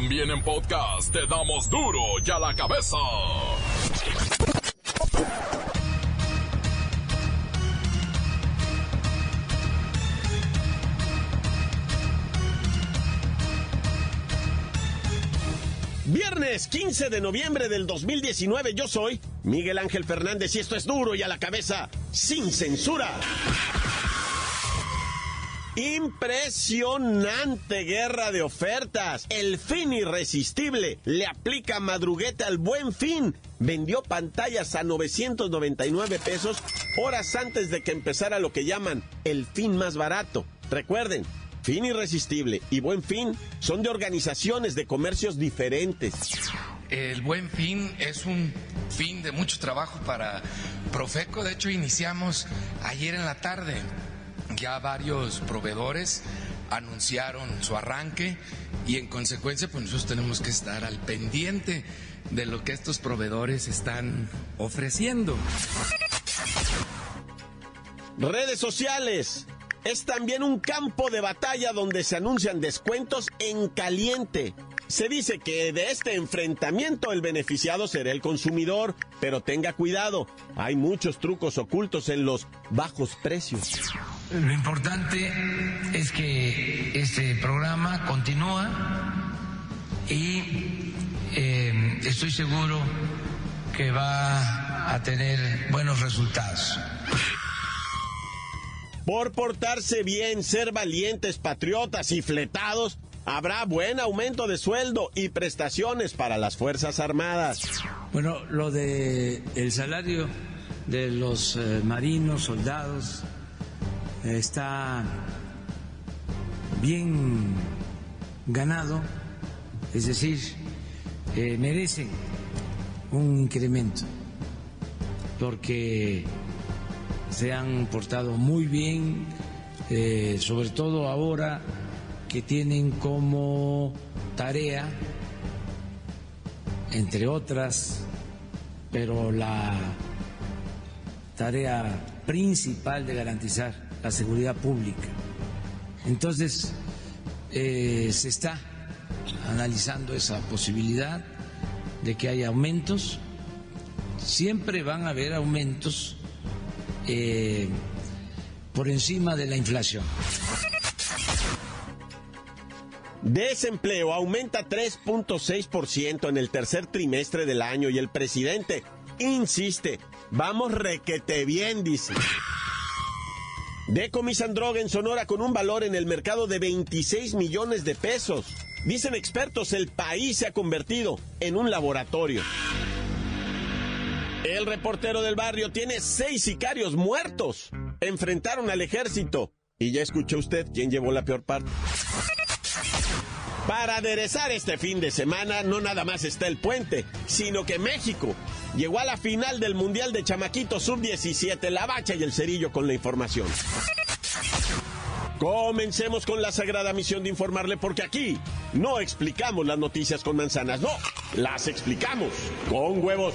También en podcast te damos duro y a la cabeza. Viernes 15 de noviembre del 2019 yo soy Miguel Ángel Fernández y esto es duro y a la cabeza sin censura. Impresionante guerra de ofertas. El fin irresistible le aplica madruguete al buen fin. Vendió pantallas a 999 pesos horas antes de que empezara lo que llaman el fin más barato. Recuerden, fin irresistible y buen fin son de organizaciones de comercios diferentes. El buen fin es un fin de mucho trabajo para Profeco. De hecho, iniciamos ayer en la tarde ya varios proveedores anunciaron su arranque y en consecuencia pues nosotros tenemos que estar al pendiente de lo que estos proveedores están ofreciendo. Redes sociales. Es también un campo de batalla donde se anuncian descuentos en caliente. Se dice que de este enfrentamiento el beneficiado será el consumidor, pero tenga cuidado, hay muchos trucos ocultos en los bajos precios. Lo importante es que este programa continúa y eh, estoy seguro que va a tener buenos resultados. Por portarse bien, ser valientes, patriotas y fletados, habrá buen aumento de sueldo y prestaciones para las Fuerzas Armadas. Bueno, lo de el salario de los eh, marinos, soldados, está bien ganado, es decir, eh, merecen un incremento porque se han portado muy bien, eh, sobre todo ahora que tienen como tarea, entre otras, pero la tarea principal de garantizar la seguridad pública. Entonces, eh, se está analizando esa posibilidad de que haya aumentos. Siempre van a haber aumentos eh, por encima de la inflación. Desempleo aumenta 3.6% en el tercer trimestre del año y el presidente insiste, vamos requete bien, dice. Decomisan droga en Sonora con un valor en el mercado de 26 millones de pesos. Dicen expertos, el país se ha convertido en un laboratorio. El reportero del barrio tiene seis sicarios muertos. Enfrentaron al ejército. Y ya escuchó usted quién llevó la peor parte. Para aderezar este fin de semana no nada más está el puente, sino que México llegó a la final del Mundial de Chamaquito Sub-17, la bacha y el cerillo con la información. Comencemos con la sagrada misión de informarle porque aquí no explicamos las noticias con manzanas, no, las explicamos con huevos.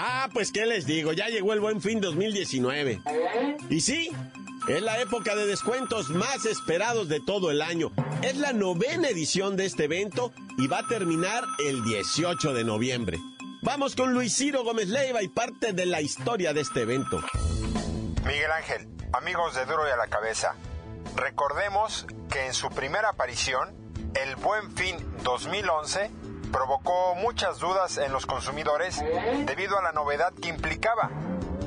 Ah, pues qué les digo, ya llegó el buen fin 2019. Y sí, es la época de descuentos más esperados de todo el año. Es la novena edición de este evento y va a terminar el 18 de noviembre. Vamos con Luis Ciro Gómez Leiva y parte de la historia de este evento. Miguel Ángel, amigos de Duro y a la Cabeza, recordemos que en su primera aparición, el Buen Fin 2011 provocó muchas dudas en los consumidores debido a la novedad que implicaba.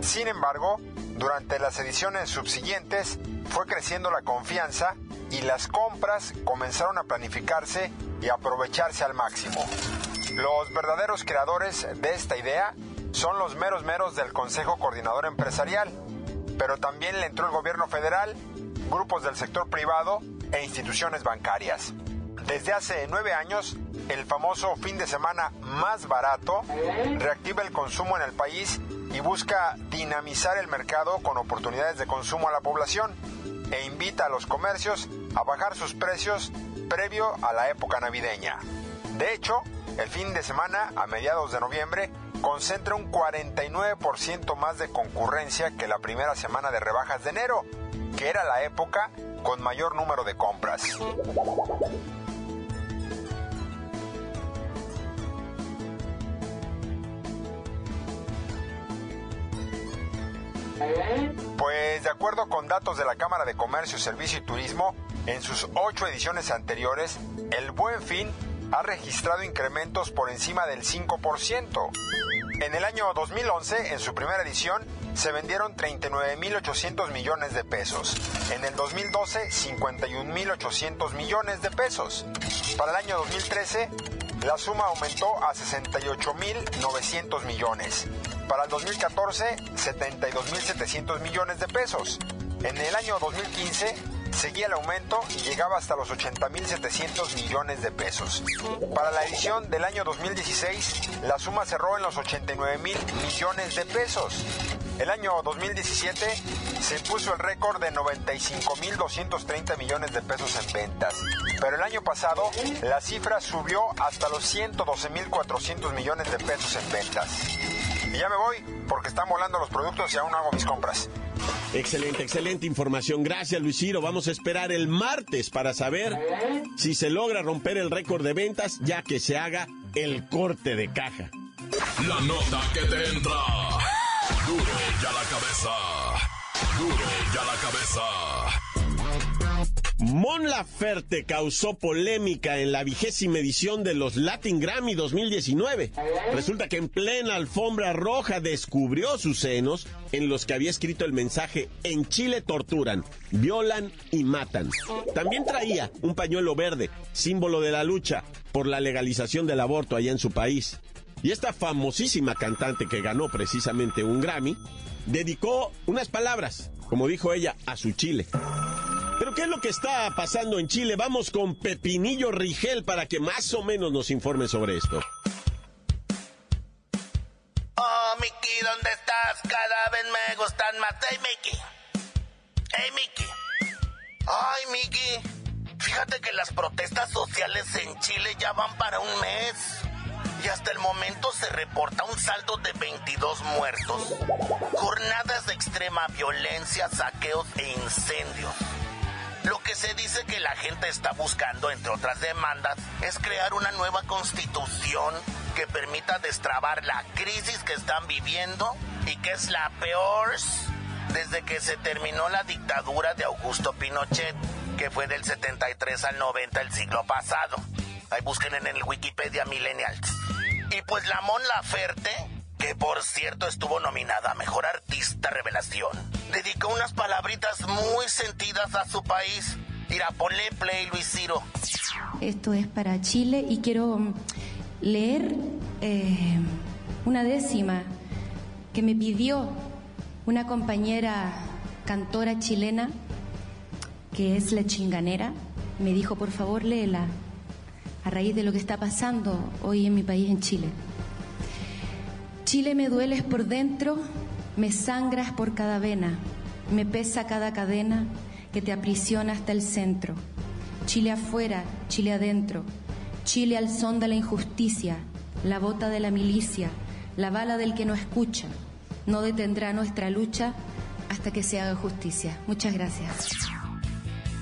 Sin embargo, durante las ediciones subsiguientes fue creciendo la confianza y las compras comenzaron a planificarse y aprovecharse al máximo. Los verdaderos creadores de esta idea son los meros meros del Consejo Coordinador Empresarial, pero también le entró el gobierno federal, grupos del sector privado e instituciones bancarias. Desde hace nueve años, el famoso fin de semana más barato reactiva el consumo en el país y busca dinamizar el mercado con oportunidades de consumo a la población e invita a los comercios a bajar sus precios previo a la época navideña. De hecho, el fin de semana, a mediados de noviembre, concentra un 49% más de concurrencia que la primera semana de rebajas de enero, que era la época con mayor número de compras. Pues de acuerdo con datos de la Cámara de Comercio, Servicio y Turismo, en sus ocho ediciones anteriores, el Buen Fin ha registrado incrementos por encima del 5%. En el año 2011, en su primera edición, se vendieron 39.800 millones de pesos. En el 2012, 51.800 millones de pesos. Para el año 2013, la suma aumentó a 68.900 millones. Para el 2014, 72.700 millones de pesos. En el año 2015, seguía el aumento y llegaba hasta los 80.700 millones de pesos. Para la edición del año 2016, la suma cerró en los 89.000 millones de pesos. El año 2017 se puso el récord de 95.230 millones de pesos en ventas. Pero el año pasado la cifra subió hasta los 112.400 millones de pesos en ventas. Y ya me voy porque están volando los productos y aún no hago mis compras. Excelente, excelente información. Gracias, Luis Ciro. Vamos a esperar el martes para saber si se logra romper el récord de ventas, ya que se haga el corte de caja. La nota que te entra. Duro ya la cabeza. La cabeza. Mon Laferte causó polémica en la vigésima edición de los Latin Grammy 2019. Resulta que en plena alfombra roja descubrió sus senos en los que había escrito el mensaje En Chile torturan, violan y matan. También traía un pañuelo verde, símbolo de la lucha por la legalización del aborto allá en su país. Y esta famosísima cantante que ganó precisamente un Grammy, dedicó unas palabras, como dijo ella, a su Chile. Pero ¿qué es lo que está pasando en Chile? Vamos con Pepinillo Rigel para que más o menos nos informe sobre esto. Oh, Mickey, ¿dónde estás? Cada vez me gustan más. Hey, Mickey. Hey, Mickey. Ay, Mickey. Fíjate que las protestas sociales en Chile ya van para un mes. Y hasta el momento se reporta un saldo de 22 muertos. Jornadas de extrema violencia, saqueos e incendios. Lo que se dice que la gente está buscando, entre otras demandas, es crear una nueva constitución que permita destrabar la crisis que están viviendo y que es la peor desde que se terminó la dictadura de Augusto Pinochet, que fue del 73 al 90 del siglo pasado. Ahí busquen en el Wikipedia Millennials. Y pues la Mon Laferte, que por cierto estuvo nominada a Mejor Artista Revelación, dedicó unas palabritas muy sentidas a su país. Mira, ponle play, Luis Ciro. Esto es para Chile y quiero mm, leer eh, una décima que me pidió una compañera cantora chilena, que es la chinganera. Me dijo, por favor, léela a raíz de lo que está pasando hoy en mi país, en Chile. Chile me dueles por dentro, me sangras por cada vena, me pesa cada cadena que te aprisiona hasta el centro. Chile afuera, Chile adentro, Chile al son de la injusticia, la bota de la milicia, la bala del que no escucha, no detendrá nuestra lucha hasta que se haga justicia. Muchas gracias.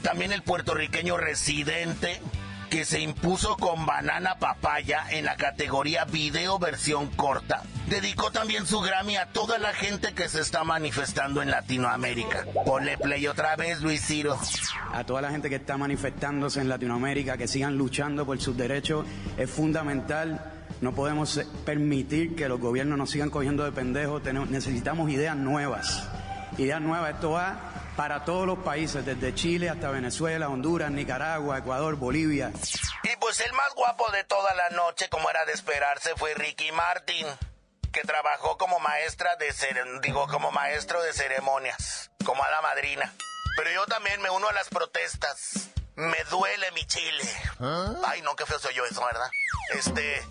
También el puertorriqueño residente que se impuso con Banana Papaya en la categoría video versión corta. Dedicó también su Grammy a toda la gente que se está manifestando en Latinoamérica. Ponle play otra vez, Luis Ciro. A toda la gente que está manifestándose en Latinoamérica, que sigan luchando por sus derechos, es fundamental. No podemos permitir que los gobiernos nos sigan cogiendo de pendejos. necesitamos ideas nuevas. Ideas nuevas. Esto va para todos los países, desde Chile hasta Venezuela, Honduras, Nicaragua, Ecuador, Bolivia. Y pues el más guapo de toda la noche, como era de esperarse, fue Ricky Martin, que trabajó como maestra de digo, como maestro de ceremonias, como a la madrina. Pero yo también me uno a las protestas. Me duele mi chile. Ay, no, qué feo soy yo eso, ¿verdad? Este,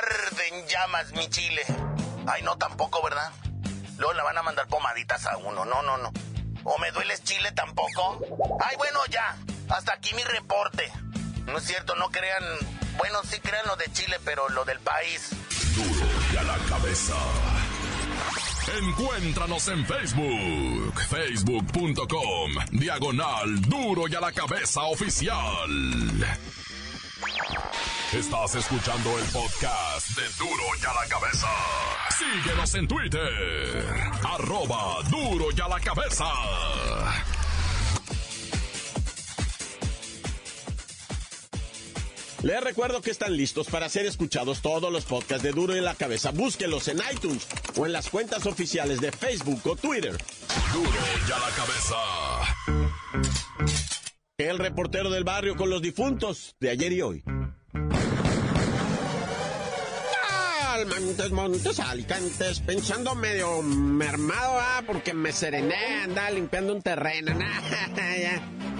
arde en llamas mi chile. Ay, no, tampoco, ¿verdad? Luego le van a mandar pomaditas a uno. No, no, no. ¿O me duele el chile tampoco? Ay, bueno, ya. Hasta aquí mi reporte. No es cierto, no crean. Bueno, sí crean lo de Chile, pero lo del país. Duro y a la cabeza. Encuéntranos en Facebook, facebook.com, diagonal duro y a la cabeza oficial. Estás escuchando el podcast de duro y a la cabeza. Síguenos en Twitter, arroba duro y a la cabeza. Les recuerdo que están listos para ser escuchados todos los podcasts de Duro y la Cabeza. Búsquenlos en iTunes o en las cuentas oficiales de Facebook o Twitter. Duro y a la cabeza. El reportero del barrio con los difuntos de ayer y hoy. Montes, montes, alicantes, pensando medio mermado, ah, porque me serené, andaba limpiando un terreno, nah.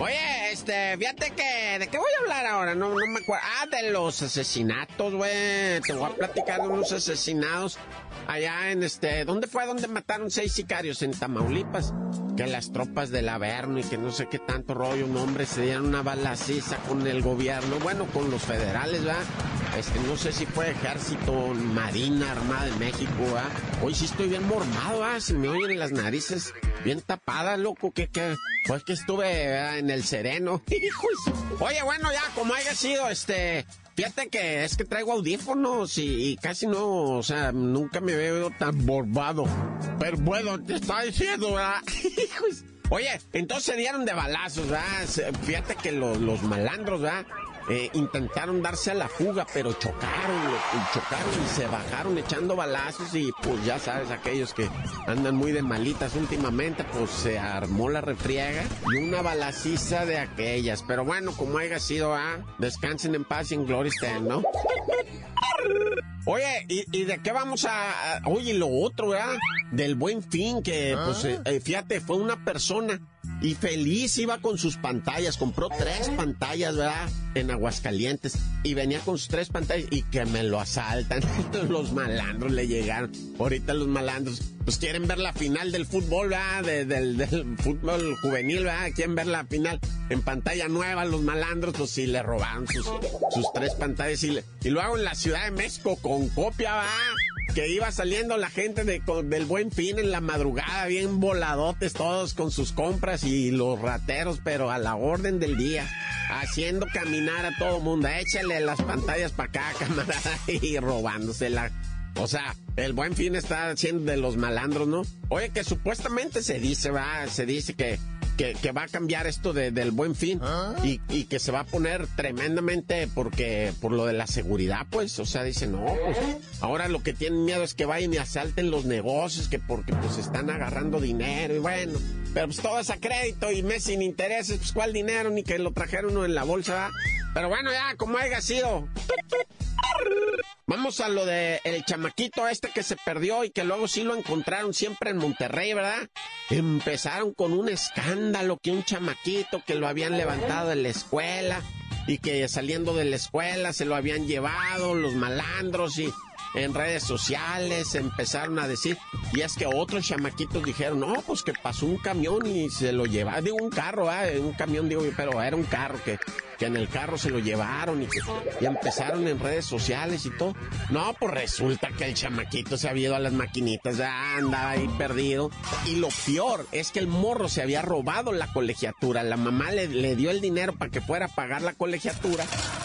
Oye, este, fíjate que, ¿de qué voy a hablar ahora? No, no me acuerdo. Ah, de los asesinatos, güey. Te voy a platicar de unos asesinados allá en este, ¿dónde fue donde mataron seis sicarios? En Tamaulipas. Que las tropas del Averno y que no sé qué tanto rollo, un hombre, se dieron una balaciza con el gobierno, bueno, con los federales, ¿verdad? Este, no sé si fue ejército, marina, armada de México, ¿verdad? Hoy sí estoy bien mormado, ¿verdad? Se me oyen las narices bien tapadas, loco, que, que, pues que estuve ¿verdad? en el sereno. Oye, bueno, ya, como haya sido, este, Fíjate que es que traigo audífonos y, y, casi no, o sea, nunca me veo tan borbado. Pero bueno, te estaba diciendo, ¿verdad? Oye, entonces se dieron de balazos, ¿verdad? Fíjate que los, los malandros, ¿verdad? Eh, intentaron darse a la fuga, pero chocaron, y chocaron y se bajaron echando balazos y pues ya sabes, aquellos que andan muy de malitas últimamente, pues se armó la refriega y una balaciza de aquellas. Pero bueno, como haya sido, ¿ah? Descansen en paz y en gloria estén, ¿no? Oye, ¿y, ¿y, de qué vamos a, a, Oye, lo otro, ¿verdad? Del buen fin, que, pues, eh, fíjate, fue una persona y feliz iba con sus pantallas, compró tres pantallas, ¿verdad? En Aguascalientes. Y venía con sus tres pantallas y que me lo asaltan. los malandros le llegaron. Ahorita los malandros, pues quieren ver la final del fútbol, ¿verdad? De, del, fútbol juvenil, ¿verdad? Quieren ver la final en pantalla nueva. Los malandros, pues sí, le robaron sus, tres pantallas. Y, le, lo hago en la Ciudad de México con copia, ¿verdad? Que iba saliendo la gente de, del buen fin en la madrugada, bien voladotes todos con sus compras y los rateros, pero a la orden del día, haciendo caminar a todo mundo. Échale las pantallas para acá, camarada, y robándosela. O sea, el buen fin está haciendo de los malandros, ¿no? Oye, que supuestamente se dice, va, se dice que que, que, va a cambiar esto de, del buen fin ¿Ah? y, y, que se va a poner tremendamente porque por lo de la seguridad, pues, o sea, dicen, no, pues ahora lo que tienen miedo es que vayan y asalten los negocios, que porque pues están agarrando dinero y bueno, pero pues todo es a crédito y mes sin intereses, pues cuál dinero, ni que lo trajeron uno en la bolsa, pero bueno, ya, como haya sido. Vamos a lo de el chamaquito este que se perdió y que luego sí lo encontraron siempre en Monterrey, ¿verdad? Empezaron con un escándalo que un chamaquito que lo habían levantado de la escuela y que saliendo de la escuela se lo habían llevado los malandros y en redes sociales empezaron a decir, y es que otros chamaquitos dijeron, no, pues que pasó un camión y se lo llevaron, digo un carro, ¿eh? un camión, digo, pero era un carro que, que en el carro se lo llevaron y, que, empezaron en redes sociales y todo. No, pues resulta que el chamaquito se había ido a las maquinitas, ya andaba ahí perdido. Y lo peor es que el morro se había robado la colegiatura, la mamá le, le dio el dinero para que fuera a pagar la colegiatura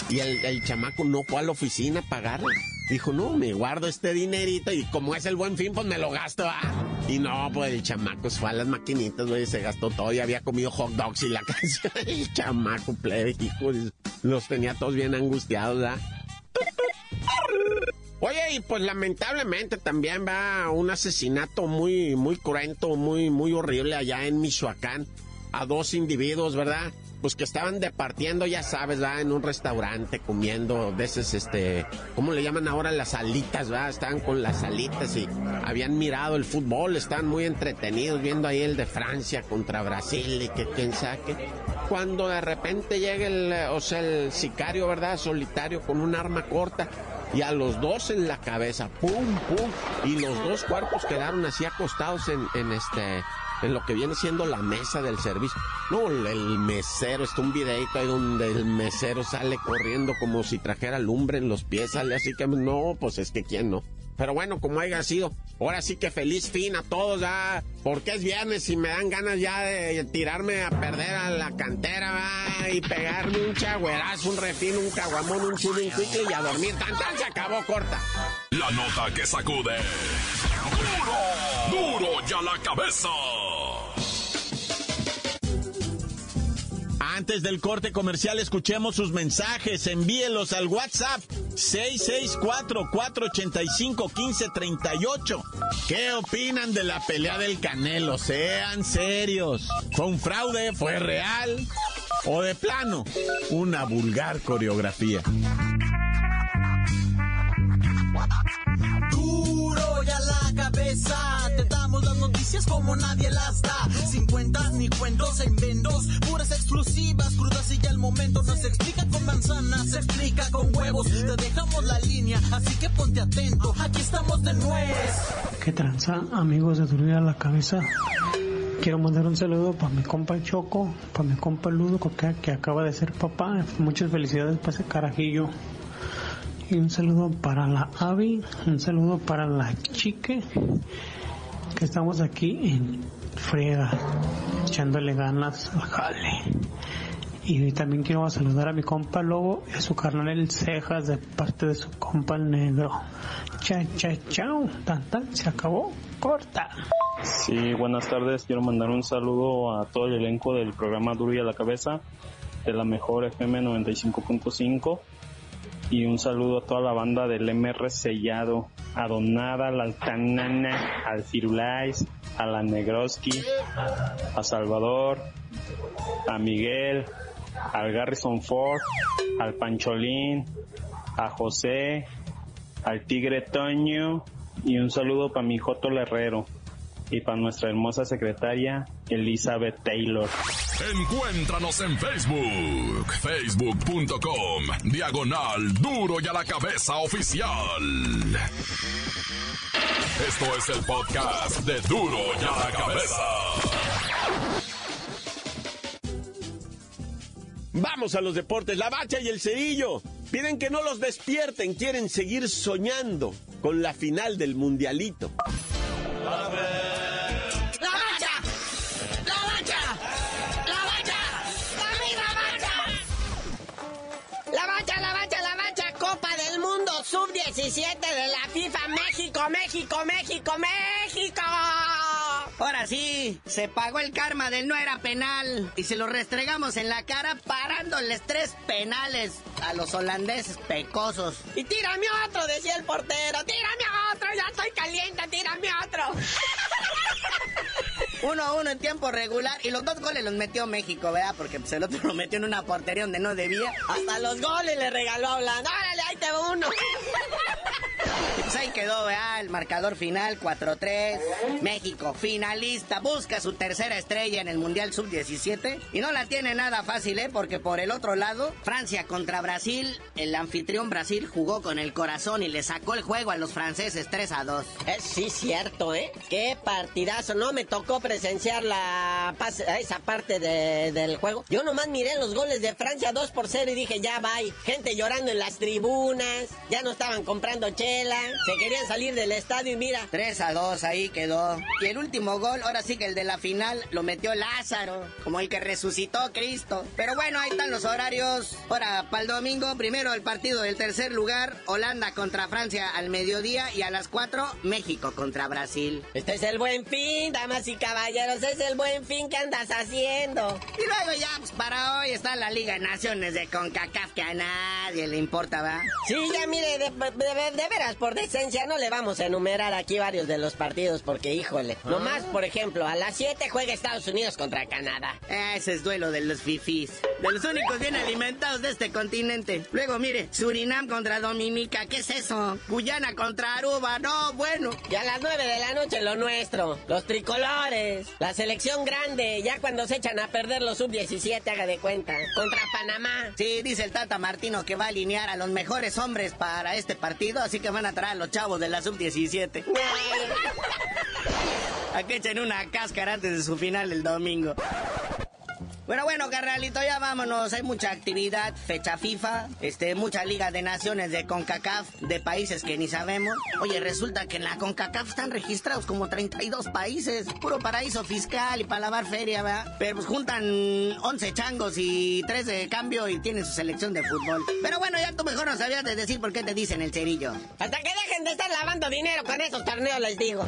y el, el chamaco no fue a la oficina a pagarla. Dijo, no, me guardo este dinerito y como es el buen fin, pues me lo gasto, ¿ah? Y no, pues el chamaco se fue a las maquinitas, güey, se gastó todo y había comido hot dogs y la canción. El chamaco, plebe, hijo, los tenía todos bien angustiados, ¿ah? Oye, y pues lamentablemente también va un asesinato muy, muy cruento, muy, muy horrible allá en Michoacán a dos individuos, ¿verdad? Pues que estaban departiendo, ya sabes, va en un restaurante comiendo de esos, este, ¿cómo le llaman ahora las alitas, va? Estaban con las alitas y habían mirado el fútbol, estaban muy entretenidos viendo ahí el de Francia contra Brasil y que quién saque. Cuando de repente llega el, o sea, el sicario, ¿verdad? Solitario con un arma corta y a los dos en la cabeza, pum, pum, y los dos cuerpos quedaron así acostados en este, en lo que viene siendo la mesa del servicio. No, el mesero, está un videito ahí donde el mesero sale corriendo como si trajera lumbre en los pies, sale así que no, pues es que quién no. Pero bueno, como haya sido, ahora sí que feliz fin a todos ya, porque es viernes y me dan ganas ya de tirarme a perder a la cantera ¿va? y pegarme un chagüerazo, un refino, un caguamón, un chulo, un cuicle y a dormir. Tan tan se acabó corta. La nota que sacude. ¡Duro! ¡Duro ya la cabeza! Antes del corte comercial, escuchemos sus mensajes. Envíelos al WhatsApp 664-485-1538. ¿Qué opinan de la pelea del Canelo? Sean serios. ¿Fue un fraude? ¿Fue real? ¿O de plano? Una vulgar coreografía. Noticias como nadie las da. Sin cuentas ni cuentos en vendos, puras exclusivas, crudas y ya el momento no se explica con manzanas, se explica con huevos. Te dejamos la línea, así que ponte atento, aquí estamos de nuez. ¿Qué tranza, amigos de Duro ya la cabeza? Quiero mandar un saludo para mi compa Choco, para mi compa Ludo, que acaba de ser papá. Muchas felicidades para ese carajillo. Y un saludo para la Avi, un saludo para la Chique, que estamos aquí en Friega, echándole ganas al jale. Y también quiero saludar a mi compa Lobo y a su carnal el Cejas de parte de su compa el Negro. Cha, cha, chao. Tan, se acabó. Corta. Sí, buenas tardes. Quiero mandar un saludo a todo el elenco del programa Duro y a la Cabeza de la mejor FM 95.5 y un saludo a toda la banda del MR Sellado, a Donada, a la Altanana, al Firulais, a la Negroski, a Salvador, a Miguel, al Garrison Ford, al Pancholín, a José, al Tigre Toño y un saludo para mi Joto Herrero y para nuestra hermosa secretaria Elizabeth Taylor. Encuéntranos en Facebook, facebook.com, diagonal duro y a la cabeza oficial. Esto es el podcast de duro y a la cabeza. Vamos a los deportes, la bacha y el cerillo. Piden que no los despierten, quieren seguir soñando con la final del mundialito. Sub-17 de la FIFA, México, México, México, México. Ahora sí, se pagó el karma del no era penal y se lo restregamos en la cara parándoles tres penales a los holandeses pecosos. Y tírame otro, decía el portero, tírame otro, ya estoy caliente, tírame otro. Uno a uno en tiempo regular y los dos goles los metió México, ¿verdad? Porque pues, el otro lo metió en una portería donde no debía. Hasta los goles le regaló a Holanda. ¡Órale, ahí te va uno! Y pues ahí quedó, ¿verdad? El marcador final 4-3. México finalista. Busca su tercera estrella en el Mundial Sub-17. Y no la tiene nada fácil, ¿eh? Porque por el otro lado, Francia contra Brasil. El anfitrión Brasil jugó con el corazón y le sacó el juego a los franceses 3 a 2. Es sí cierto, ¿eh? Qué partidazo. No me tocó presenciar la esa parte de, del juego. Yo nomás miré los goles de Francia 2 por 0 y dije, ya va. Gente llorando en las tribunas. Ya no estaban comprando chela. Se querían salir del estadio y mira. 3 a 2, ahí quedó. Y el último gol, ahora sí que el de la final, lo metió Lázaro. Como el que resucitó Cristo. Pero bueno, ahí están los horarios. Ahora, para el domingo, primero el partido del tercer lugar. Holanda contra Francia al mediodía. Y a las 4, México contra Brasil. Este es el buen fin, damas y caballeros. Es el buen fin que andas haciendo. Y luego ya, pues para hoy está la Liga de Naciones de CONCACAF que a nadie le importa, ¿va? Sí, ya mire, de, de- de veras, por decencia, no le vamos a enumerar aquí varios de los partidos porque, híjole. Nomás, por ejemplo, a las 7 juega Estados Unidos contra Canadá. Ese es duelo de los fifís. De los únicos bien alimentados de este continente. Luego, mire, Surinam contra Dominica, ¿qué es eso? Guyana contra Aruba, no, bueno. Y a las nueve de la noche lo nuestro, los tricolores, la selección grande, ya cuando se echan a perder los sub-17, haga de cuenta, contra Panamá. Sí, dice el Tata Martino que va a alinear a los mejores hombres para este partido, así que van a traer a los chavos de la sub-17. a que echen una cáscara antes de su final el domingo. Bueno, bueno, carnalito, ya vámonos. Hay mucha actividad, fecha FIFA, este, muchas ligas de naciones de CONCACAF, de países que ni sabemos. Oye, resulta que en la CONCACAF están registrados como 32 países, puro paraíso fiscal y para lavar feria, ¿verdad? Pero pues juntan 11 changos y 3 de cambio y tienen su selección de fútbol. Pero bueno, ya tú mejor no sabías de decir por qué te dicen el cerillo. Hasta que dejen de estar lavando dinero con esos torneos, les digo.